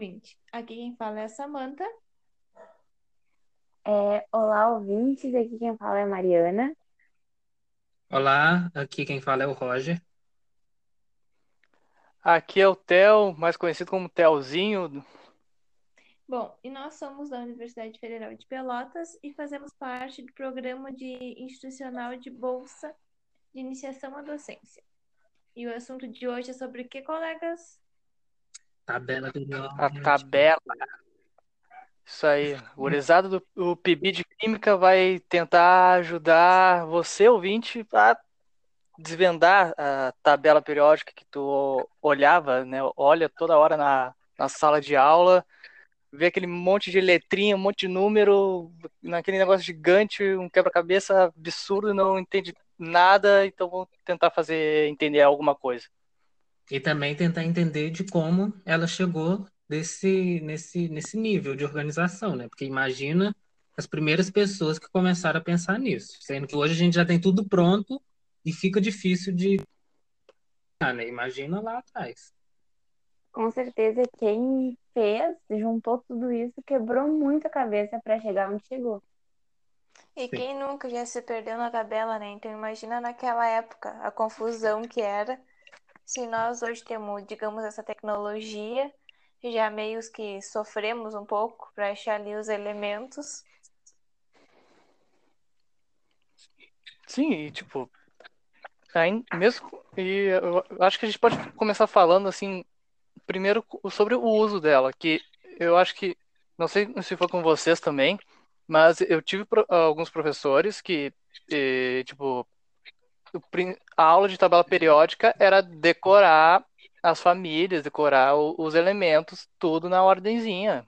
ouvinte. Aqui quem fala é a Samanta. É, olá, ouvintes. Aqui quem fala é a Mariana. Olá, aqui quem fala é o Roger. Aqui é o Theo, mais conhecido como Telzinho. Bom, e nós somos da Universidade Federal de Pelotas e fazemos parte do programa de institucional de Bolsa de Iniciação à Docência. E o assunto de hoje é sobre o que, colegas? Tabela do A tabela. Isso aí. O gurizada do o PIB de Química vai tentar ajudar você, ouvinte, a desvendar a tabela periódica que tu olhava, né? Olha toda hora na, na sala de aula, vê aquele monte de letrinha, um monte de número, naquele negócio gigante, um quebra-cabeça absurdo, não entende nada, então vou tentar fazer entender alguma coisa. E também tentar entender de como ela chegou desse, nesse, nesse nível de organização, né? Porque imagina as primeiras pessoas que começaram a pensar nisso, sendo que hoje a gente já tem tudo pronto e fica difícil de. Né? Imagina lá atrás. Com certeza, quem fez, juntou tudo isso, quebrou muito a cabeça para chegar onde chegou. E Sim. quem nunca já se perdeu na tabela, né? Então imagina naquela época a confusão que era. Se nós hoje temos, digamos, essa tecnologia, já meios que sofremos um pouco para achar ali os elementos. Sim, e tipo, aí, mesmo e eu acho que a gente pode começar falando assim, primeiro sobre o uso dela, que eu acho que não sei se foi com vocês também, mas eu tive alguns professores que, e, tipo, a aula de tabela periódica era decorar as famílias, decorar os elementos, tudo na ordenzinha.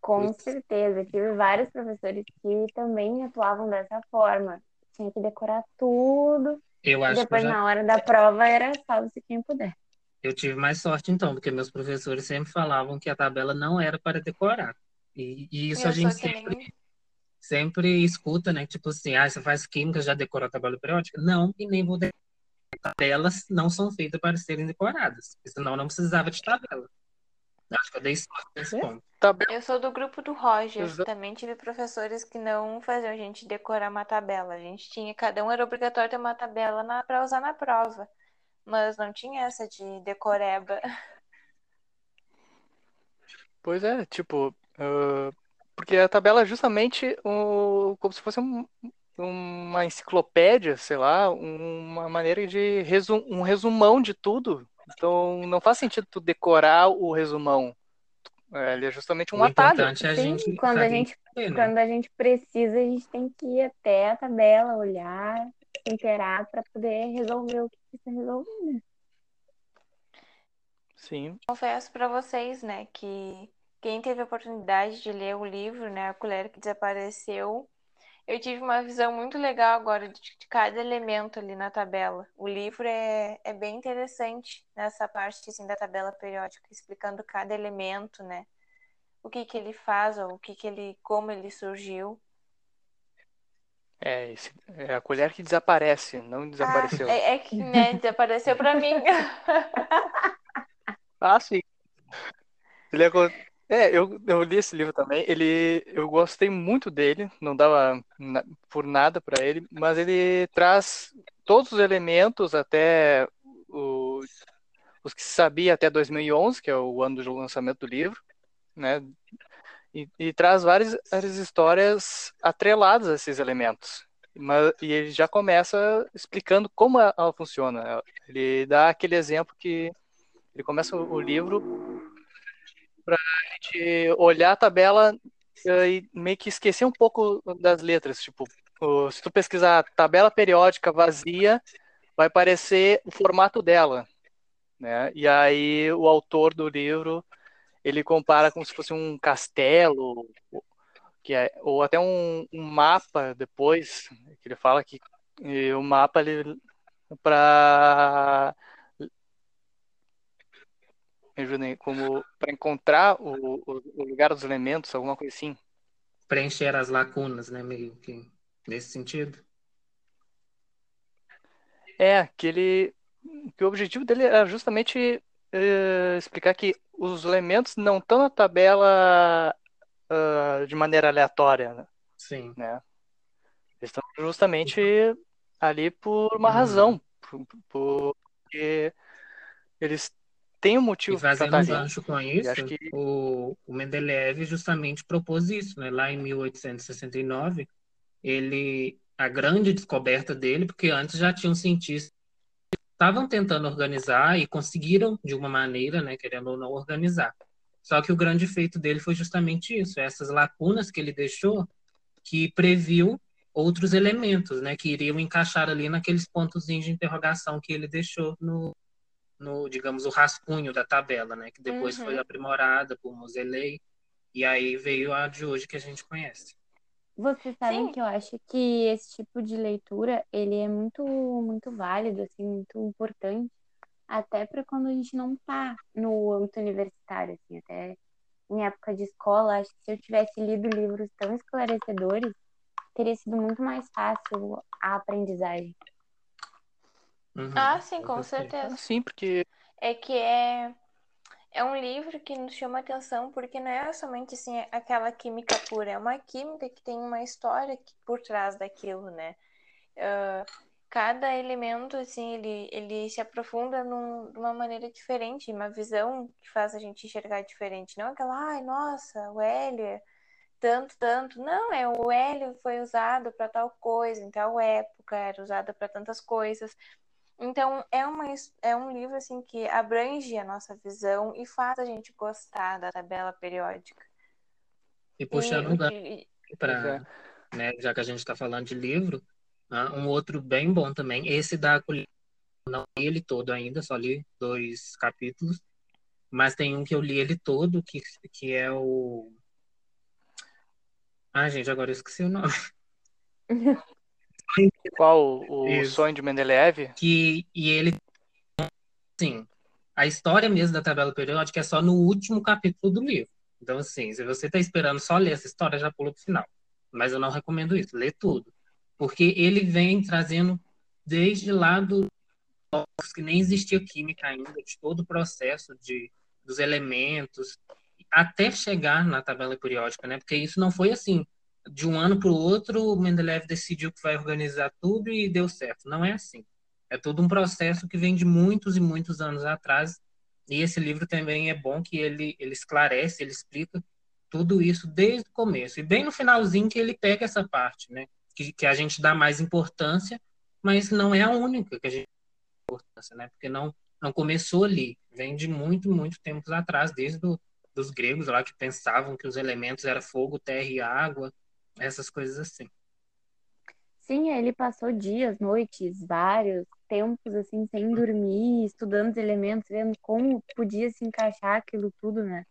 Com certeza, tive vários professores que também atuavam dessa forma. Tinha que decorar tudo. Eu acho depois, já... na hora da prova, era salve-se quem puder. Eu tive mais sorte, então, porque meus professores sempre falavam que a tabela não era para decorar. E, e isso eu a gente sempre, nem... sempre escuta, né? Tipo assim, ah, você faz química, já decorou a tabela periódica? Não, e nem vou decorar. Tabelas não são feitas para serem decoradas, senão não precisava de tabela. Acho que eu dei sorte nesse é? ponto. Eu sou do grupo do Roger. Exato. Também tive professores que não faziam a gente decorar uma tabela. A gente tinha, cada um era obrigatório ter uma tabela para usar na prova. Mas não tinha essa de decoreba. Pois é, tipo, uh, porque a tabela é justamente um, como se fosse um, uma enciclopédia, sei lá, uma maneira de resum, um resumão de tudo. Então não faz sentido tu decorar o resumão. É, ele é justamente um o atalho. É a gente Sim, quando a gente, né? quando a gente precisa, a gente tem que ir até a tabela, olhar, inteirar para poder resolver o que precisa resolver. Né? Sim. Confesso para vocês, né, que quem teve a oportunidade de ler o livro, né, A Colher que Desapareceu, eu tive uma visão muito legal agora de, de cada elemento ali na tabela. O livro é, é bem interessante nessa parte assim, da tabela periódica, explicando cada elemento, né? O que que ele faz, ou o que que ele, como ele surgiu. É, esse, é a colher que desaparece, não desapareceu. Ah, é, é, que né, desapareceu para mim. ah, sim. Ele é, eu, eu li esse livro também. Ele, eu gostei muito dele. Não dava na, por nada para ele, mas ele traz todos os elementos até o, os que se sabia até 2011, que é o ano do lançamento do livro, né? E, e traz várias, várias histórias atreladas a esses elementos. Mas, e ele já começa explicando como ela funciona. Ele dá aquele exemplo que ele começa o livro para a gente olhar a tabela eh, e meio que esquecer um pouco das letras. Tipo, se tu pesquisar tabela periódica vazia, vai aparecer o formato dela. Né? E aí o autor do livro ele compara como se fosse um castelo, que é, ou até um, um mapa depois, que ele fala que o mapa para me ajudem, como para encontrar o, o, lugar dos elementos, alguma coisa assim. Preencher as lacunas, né? Meio que nesse sentido. É, que ele. Que o objetivo dele era justamente uh, explicar que os elementos não estão na tabela uh, de maneira aleatória. Né? Sim. Né? Eles estão justamente ali por uma uhum. razão. Por, por, porque eles têm um motivo para estar um gancho com isso, que... o, o Mendeleev justamente propôs isso, né? Lá em 1869, ele a grande descoberta dele, porque antes já tinham cientistas que estavam tentando organizar e conseguiram de uma maneira, né, querendo ou não organizar. Só que o grande feito dele foi justamente isso, essas lacunas que ele deixou que previu outros elementos, né, que iriam encaixar ali naqueles pontos de interrogação que ele deixou no, no, digamos, o rascunho da tabela, né, que depois uhum. foi aprimorada por Moseley, e aí veio a de hoje que a gente conhece. Vocês sabem Sim. que eu acho que esse tipo de leitura, ele é muito, muito válido, assim, muito importante, até para quando a gente não tá no âmbito universitário, assim, até em época de escola, acho que se eu tivesse lido livros tão esclarecedores, teria sido muito mais fácil a aprendizagem. Uhum, ah, sim, com certeza. Sim, porque. É que é, é um livro que nos chama atenção porque não é somente assim, aquela química pura, é uma química que tem uma história por trás daquilo, né? Uh, cada elemento, assim, ele, ele se aprofunda num, de uma maneira diferente, uma visão que faz a gente enxergar diferente. Não aquela, ai, nossa, o hélio é tanto, tanto. Não, é o hélio foi usado para tal coisa, em tal época, era usado para tantas coisas. Então, é, uma, é um livro assim que abrange a nossa visão e faz a gente gostar da tabela periódica. E puxando e, para, né, já que a gente está falando de livro, né, um outro bem bom também, esse da não li ele todo ainda, só li dois capítulos, mas tem um que eu li ele todo, que, que é o... Ah, gente, agora eu esqueci o nome. Qual? O Isso. sonho de Mendeleev? Que, e ele, assim, a história mesmo da tabela periódica é só no último capítulo do livro. Então, assim, se você está esperando só ler essa história, já pula pro final. Mas eu não recomendo isso, lê tudo. Porque ele vem trazendo desde lá do que nem existia química ainda, de todo o processo de, dos elementos, até chegar na tabela periódica, né? Porque isso não foi assim, de um ano para o outro, o Mendeleev decidiu que vai organizar tudo e deu certo. Não é assim. É todo um processo que vem de muitos e muitos anos atrás. E esse livro também é bom que ele, ele esclarece, ele explica tudo isso desde o começo. E bem no finalzinho que ele pega essa parte, né? Que, que a gente dá mais importância, mas não é a única que a gente dá importância, né? Porque não, não começou ali. Vem de muito, muito tempos atrás, desde do, dos gregos lá que pensavam que os elementos eram fogo, terra e água essas coisas assim. Sim, ele passou dias, noites, vários tempos assim sem dormir, estudando os elementos, vendo como podia se encaixar aquilo tudo, né?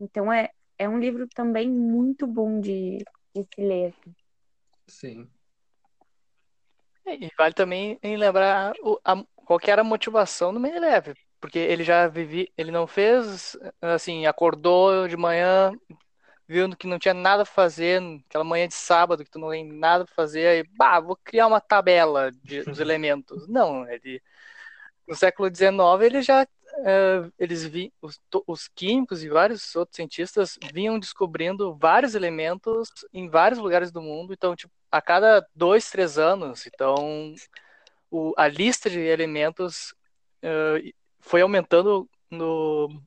Então é, é um livro também muito bom de, de se ler. Assim. Sim. É, e vale também em lembrar o, a, qual era a motivação do Mendeleev, porque ele já vivia, ele não fez assim, acordou de manhã, viu que não tinha nada a fazer, aquela manhã de sábado que tu não tem nada a fazer, aí, bah, vou criar uma tabela de, dos elementos. Não, ele no século XIX ele já uh, eles vi, os, os, químicos e vários outros cientistas vinham descobrindo vários elementos em vários lugares do mundo, então tipo, a cada dois, três anos, então o, a lista de elementos uh, foi aumentando no,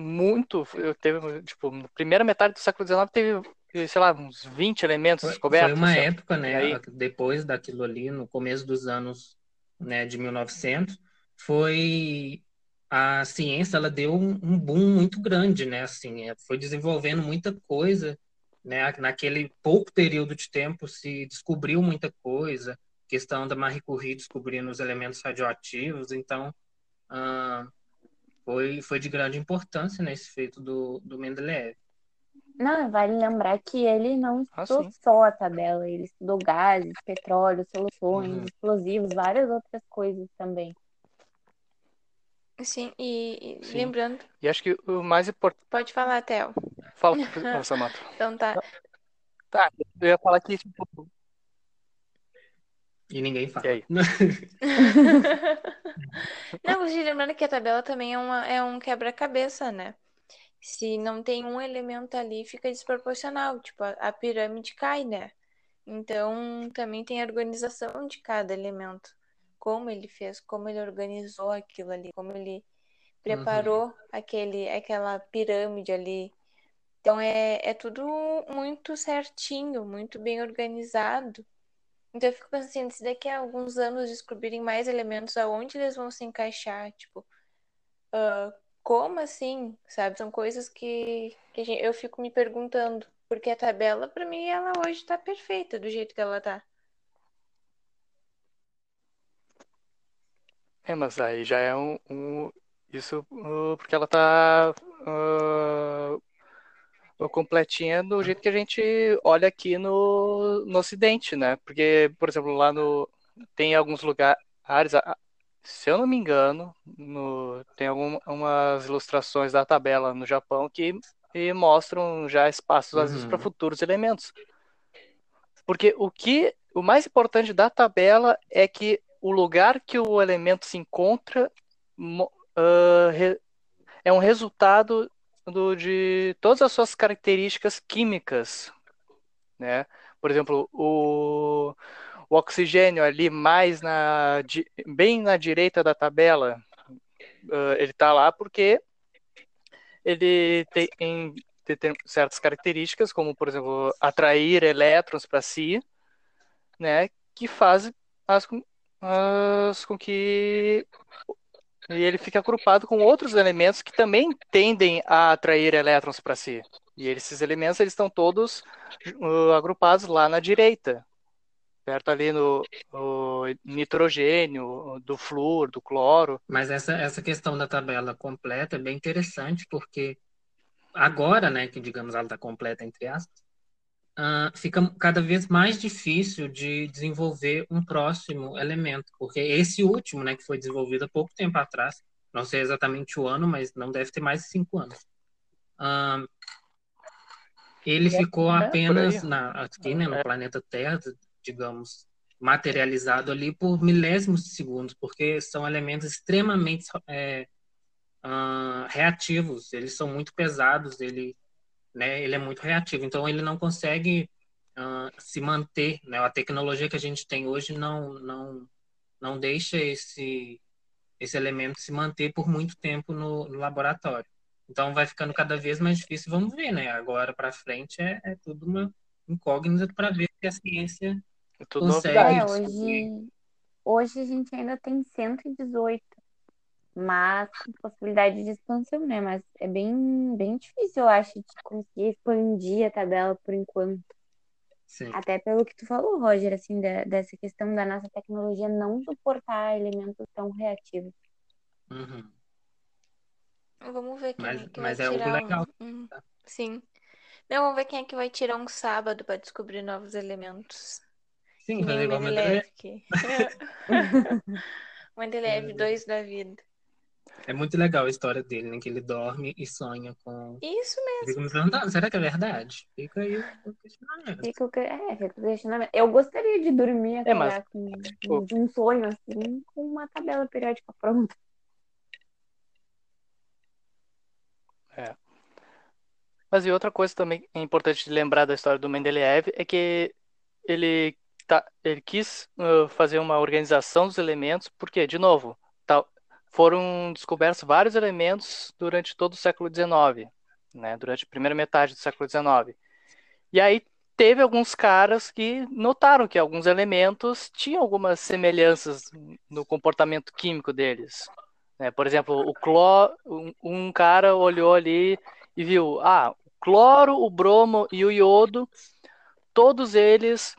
muito. Eu teve, tipo, na primeira metade do século XIX teve, sei lá, uns 20 elementos foi, descobertos. Foi uma assim, época, né? Aí... Depois daquilo ali, no começo dos anos né, de 1900, foi a ciência ela deu um, um boom muito grande, né? Assim, é, foi desenvolvendo muita coisa, né? Naquele pouco período de tempo se descobriu muita coisa, questão da Marie Curie descobrindo os elementos radioativos, então uh, foi, foi de grande importância nesse né, feito do, do Mendeleev. Não, vale lembrar que ele não ah, estudou ah, só a tabela, ele estudou gases, petróleo, soluções, uhum. explosivos, várias outras coisas também. Sim, e, e Sim. lembrando. E acho que o mais importante. Pode falar, Theo. Fala, Samato. então tá. Tá, eu ia falar que tipo, E ninguém fala. E aí? Não, você lembrando que a tabela também é, uma, é um quebra-cabeça, né? Se não tem um elemento ali, fica desproporcional. Tipo, a, a pirâmide cai, né? Então, também tem a organização de cada elemento. Como ele fez, como ele organizou aquilo ali, como ele preparou Uhum. aquele, aquela pirâmide ali. Então, é, é tudo muito certinho, muito bem organizado. Então, eu fico pensando assim, se daqui a alguns anos descobrirem mais elementos, aonde eles vão se encaixar? Tipo, ah, como assim? Sabe? São coisas que, que gente- eu fico me perguntando. Porque a tabela, pra mim, ela hoje tá perfeita do jeito que ela tá. É, mas aí já é um, um- isso uh, porque ela tá uh, completinha do jeito que a gente olha aqui no, no Ocidente, né? Porque, por exemplo, lá no tem alguns lugares, se eu não me engano, no, tem algumas ilustrações da tabela no Japão que mostram já espaços às vezes Uhum. para futuros elementos. Porque o que o mais importante da tabela é que o lugar que o elemento se encontra re- é um resultado do- de todas as suas características químicas, né? Por exemplo, o, o oxigênio ali mais na bem na direita da tabela, ah, ele está lá porque ele tem em- certas características, como por exemplo atrair elétrons para si, né? Que faz as, as com que e ele fica agrupado com outros elementos que também tendem a atrair elétrons para si. E esses elementos eles estão todos uh, agrupados lá na direita, perto ali no, no nitrogênio, do flúor, do cloro. Mas essa, essa questão da tabela completa é bem interessante, porque agora, né, que digamos ela está completa, entre aspas, ah, fica cada vez mais difícil de desenvolver um próximo elemento, porque esse último, né, que foi desenvolvido há pouco tempo atrás, não sei exatamente o ano, mas não deve ter mais de cinco anos. Ah, ele ficou É, apenas na, aqui, né, no É. planeta Terra, digamos, materializado ali por milésimos de segundos, porque são elementos extremamente é, ah, reativos, eles são muito pesados, ele, né, ele é muito reativo, então ele não consegue ah, se manter, né, a tecnologia que a gente tem hoje não não não deixa esse esse elemento se manter por muito tempo no, no laboratório. Então vai ficando cada vez mais difícil, vamos ver, né? Agora para frente é, é tudo uma incógnita para ver se a ciência É tudo Consegue. É, hoje, hoje a gente ainda tem 118, mas com possibilidade de expansão, né? Mas é bem, bem difícil, eu acho, de conseguir expandir a tabela por enquanto. sim. Até pelo que tu falou, Roger, assim, da- dessa questão da nossa tecnologia não suportar elementos tão reativos. Uhum. Vamos ver quem Mas- é que mas vai é tirar legal. um. Sim. Não, vamos ver quem é que vai tirar um sábado para descobrir novos elementos. Sim, fazer igual a Mendeleev. Mendeleev 2 da vida. É muito legal a história dele, né? Que ele dorme e sonha com. Isso mesmo. Perguntando, será que é verdade? Fica aí o questionamento. Fica o que- é, fica o questionamento. Eu gostaria de dormir É, mas, com tipo- de um sonho assim, com uma tabela periódica pronta. Mas e outra coisa também é importante de lembrar da história do Mendeleev é que ele, tá, ele quis uh, fazer uma organização dos elementos, porque, de novo, tá, foram descobertos vários elementos durante todo o século XIX, né, durante a primeira metade do século XIX. E aí teve alguns caras que notaram que alguns elementos tinham algumas semelhanças no comportamento químico deles. né? Por exemplo, o cloro, um, um cara olhou ali e viu, ah, o cloro, o bromo e o iodo, todos eles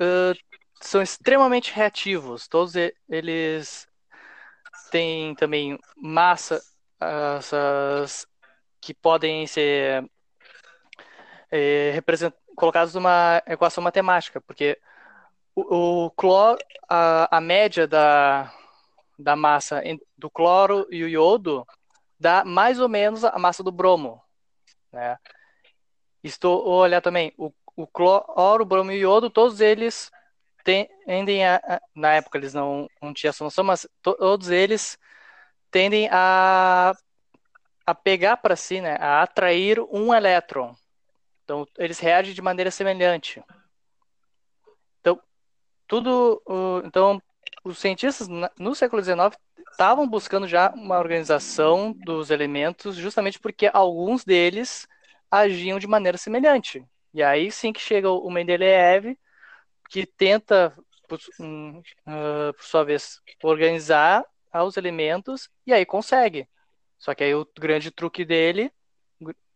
uh, são extremamente reativos, todos eles têm também massa essas que podem ser represent- colocados numa equação matemática, porque o, o cloro, a, a média da, da massa do cloro e o iodo dá mais ou menos a massa do bromo, né? Estou olhar também o, o cloro, o bromo e o iodo, todos eles tendem a, na época eles não, não tinham essa noção, mas todos eles tendem a, a pegar para si, né, a atrair um elétron. Então, eles reagem de maneira semelhante. Então, tudo, então, os cientistas no século XIX estavam buscando já uma organização dos elementos, justamente porque alguns deles agiam de maneira semelhante. E aí sim que chega o Mendeleev, que tenta, por, uh, por sua vez, organizar os elementos e aí consegue. Só que aí o grande truque dele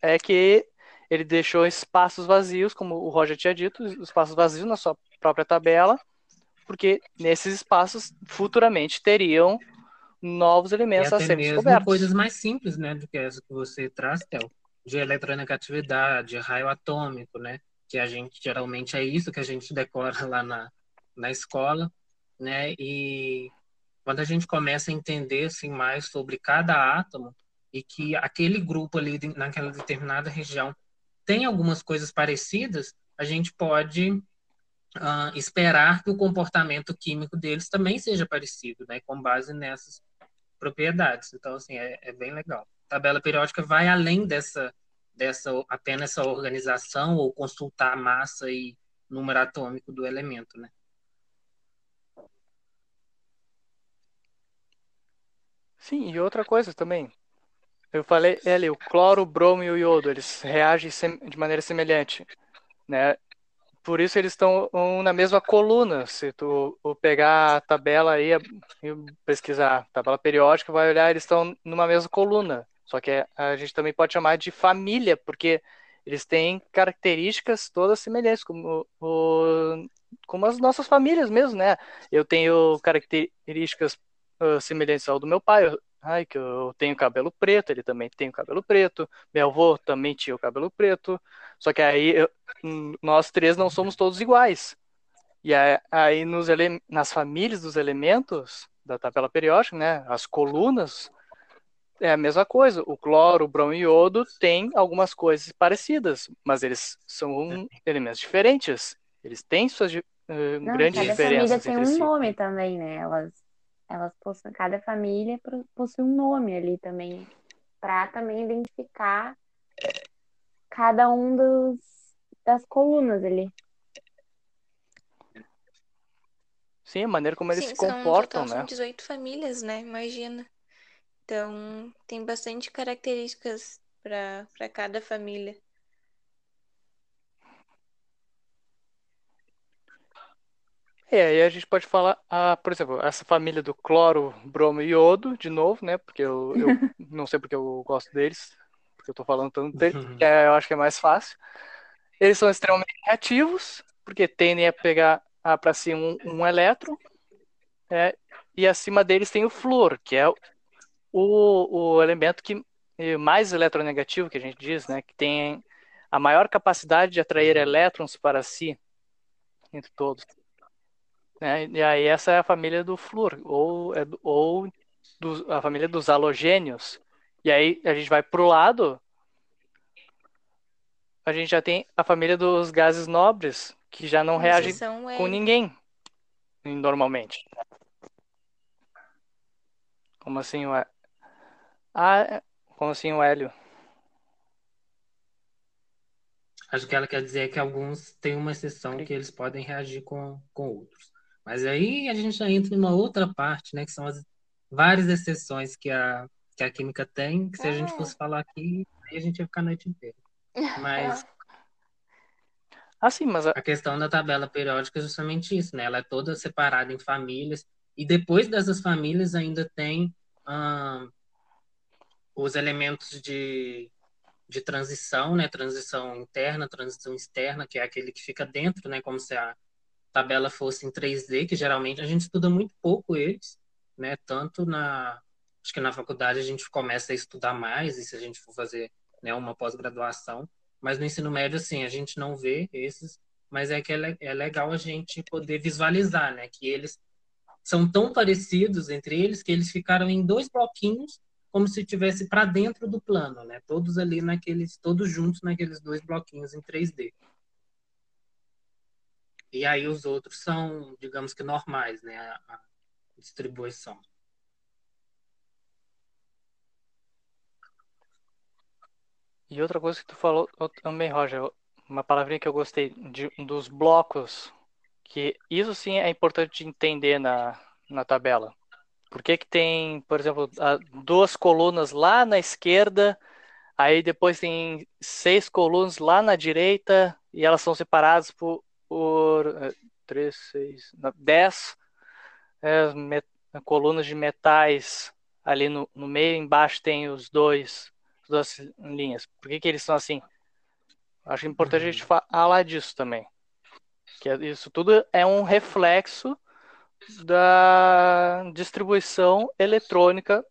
é que ele deixou espaços vazios, como o Roger tinha dito, espaços vazios na sua própria tabela, porque nesses espaços futuramente teriam novos elementos a serem descobertos. coisas mais simples, né, do que essa que você traz, Théo, de eletronegatividade, de raio atômico, né, que a gente geralmente é isso que a gente decora lá na, na escola, né, e quando a gente começa a entender assim mais sobre cada átomo e que aquele grupo ali naquela determinada região tem algumas coisas parecidas, a gente pode uh, esperar que o comportamento químico deles também seja parecido, né, com base nessas propriedades. Então, assim, é, é bem legal. A tabela periódica vai além dessa, dessa apenas essa organização ou consultar a massa e número atômico do elemento, né? Sim, e outra coisa também. Eu falei, ali, o cloro, o bromo e o iodo, eles reagem de maneira semelhante, né? Por isso eles estão na mesma coluna. Se tu pegar a tabela aí e pesquisar tabela periódica, vai olhar, eles estão numa mesma coluna. Só que a gente também pode chamar de família, porque eles têm características todas semelhantes, como, o, como as nossas famílias mesmo, né? Eu tenho características uh, semelhantes ao do meu pai. Ai, que eu tenho cabelo preto, ele também tem cabelo preto. Meu avô também tinha o cabelo preto. Só que aí eu, nós três não somos todos iguais. E aí nos nas famílias dos elementos da tabela periódica, né, as colunas, é a mesma coisa. O cloro, o bromo e o iodo têm algumas coisas parecidas, mas eles são elementos diferentes. Eles têm suas uh, não, grandes cada diferenças. Cada família tem um si. nome também, né? Elas elas possuem, cada família possui um nome ali também, para também identificar cada um dos, das colunas ali. Sim, a maneira como eles Sim, se comportam, total, né? São 18 famílias, né? Imagina. Então, tem bastante características para cada família. É, aí a gente pode falar, ah, por exemplo, essa família do cloro, bromo e iodo, de novo, né? Porque eu, eu não sei porque eu gosto deles, porque eu tô falando tanto deles, que é, eu acho que é mais fácil. Eles são extremamente reativos, porque tendem a pegar ah, para si um, um elétron, é, e acima deles tem o flúor, que é o, o elemento que mais eletronegativo que a gente diz, né? Que tem a maior capacidade de atrair elétrons para si entre todos. Né? E aí essa é a família do flúor, ou, é ou do, a família dos halogênios. E aí a gente vai para o lado, a gente já tem a família dos gases nobres, que já não reagem com ninguém, normalmente. Como assim o Ah, é, como assim o hélio? Acho que ela quer dizer que alguns têm uma exceção que eles podem reagir com, com outros. Mas aí a gente já entra em uma outra parte, né? Que são as várias exceções que a, que a química tem, que se a gente fosse é. falar aqui, aí a gente ia ficar a noite inteira. Mas. Ah, sim, mas. A... a questão da tabela periódica é justamente isso, né? Ela é toda separada em famílias. E depois dessas famílias ainda tem hum, os elementos de, de transição, né? Transição interna, transição externa, que é aquele que fica dentro, né? Como se a, tabela fosse em 3D, que geralmente a gente estuda muito pouco eles, né? Tanto na acho que na faculdade a gente começa a estudar mais, e se a gente for fazer né, uma pós-graduação, mas no ensino médio assim, a gente não vê esses, mas é que é, é legal a gente poder visualizar, né, que eles são tão parecidos entre eles que eles ficaram em dois bloquinhos como se tivesse para dentro do plano, né? Todos ali naqueles, todos juntos naqueles dois bloquinhos em 3D. E aí os outros são, digamos que normais, né? A, a distribuição. E outra coisa que tu falou também, Roger, uma palavrinha que eu gostei de, dos blocos, que isso sim é importante de entender na, na tabela. Por que, que tem, por exemplo, duas colunas lá na esquerda, aí depois tem seis colunas lá na direita, e elas são separadas por, por é, três, seis, dez é, met, colunas de metais ali no, no meio, embaixo tem os dois duas linhas. Por que, que eles são assim? Acho importante a gente uhum. falar disso também. Que é, isso tudo é um reflexo da distribuição eletrônica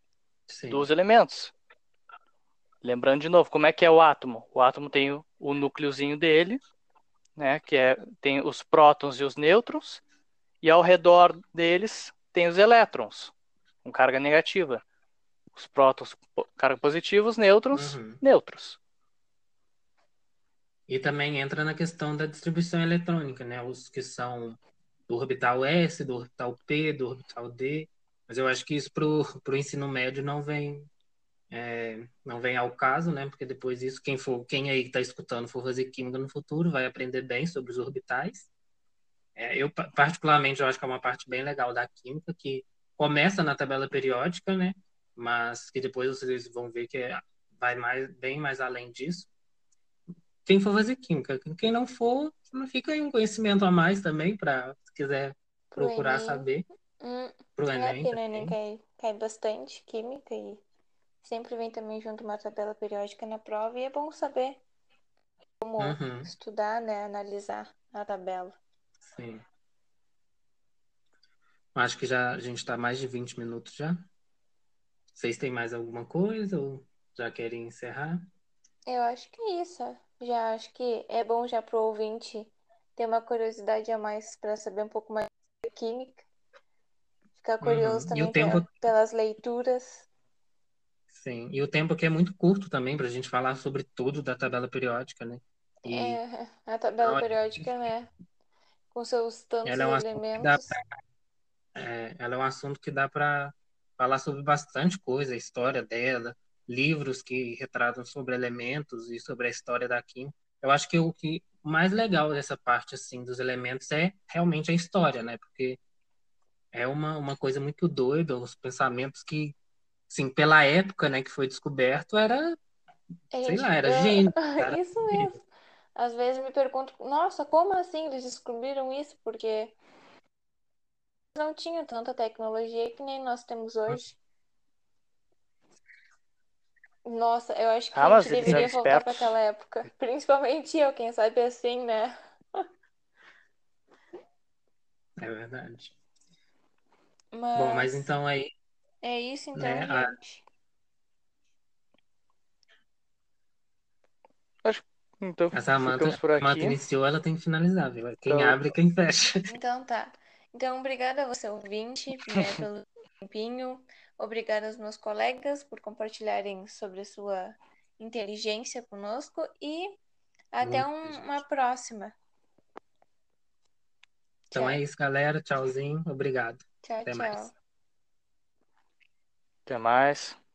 Sim. dos elementos. Lembrando de novo, como é que é o átomo? O átomo tem o, o núcleozinho dele, né, que é, tem os prótons e os nêutrons, e ao redor deles tem os elétrons, com carga negativa os prótons carga positivos, nêutrons, uhum. neutros. E também entra na questão da distribuição eletrônica, né? Os que são do orbital S, do orbital P, do orbital D. Mas eu acho que isso para o ensino médio não vem é, não vem ao caso, né? Porque depois isso quem for quem aí está escutando for fazer química no futuro vai aprender bem sobre os orbitais. É, eu particularmente eu acho que é uma parte bem legal da química que começa na tabela periódica, né? mas que depois vocês vão ver que é, vai mais, bem mais além disso. Quem for fazer química, quem não for, fica aí um conhecimento a mais também, para quiser procurar saber. Hum, Pro Enem. No Enem cai, cai bastante química e sempre vem também junto uma tabela periódica na prova e é bom saber como uhum. estudar, né, analisar a tabela. Sim. Acho que já a gente está mais de 20 minutos já. Vocês têm mais alguma coisa ou já querem encerrar? Eu acho que é isso. Já acho que é bom já pro ouvinte ter uma curiosidade a mais para saber um pouco mais da química. Ficar curioso uhum. também tempo... pelas leituras. Sim, e o tempo aqui é muito curto também para a gente falar sobre tudo da tabela periódica, né? E... É, a tabela periódica, né? Com seus tantos ela é um elementos. Pra... É, ela é um assunto que dá para falar sobre bastante coisa, a história dela, livros que retratam sobre elementos e sobre a história da química. Eu acho que o que mais legal dessa parte assim dos elementos é realmente a história, né? Porque é uma, uma coisa muito doida, os pensamentos que, assim, pela época, né, que foi descoberto, era, é, sei lá, era gênio. Era isso mesmo. Às vezes me pergunto, nossa, como assim eles descobriram isso? Porque não tinha tanta tecnologia que nem nós temos hoje. Nossa, eu acho que ah, a gente deveria voltar para aquela época. Principalmente eu, quem sabe assim, né? É verdade. Mas... Bom, mas então aí. É isso então, né, gente. A... Acho então, a Samanta, por aqui. Iniciou, ela tem que finalizar, viu? Quem então... abre, quem fecha. Então tá. Então, obrigada a você, ouvinte, né, pelo tempinho. Obrigada aos meus colegas por compartilharem sobre a sua inteligência conosco e até um, uma próxima. Então tchau. é isso, galera. Tchauzinho. Obrigado. Tchau, até tchau. Mais. Até mais.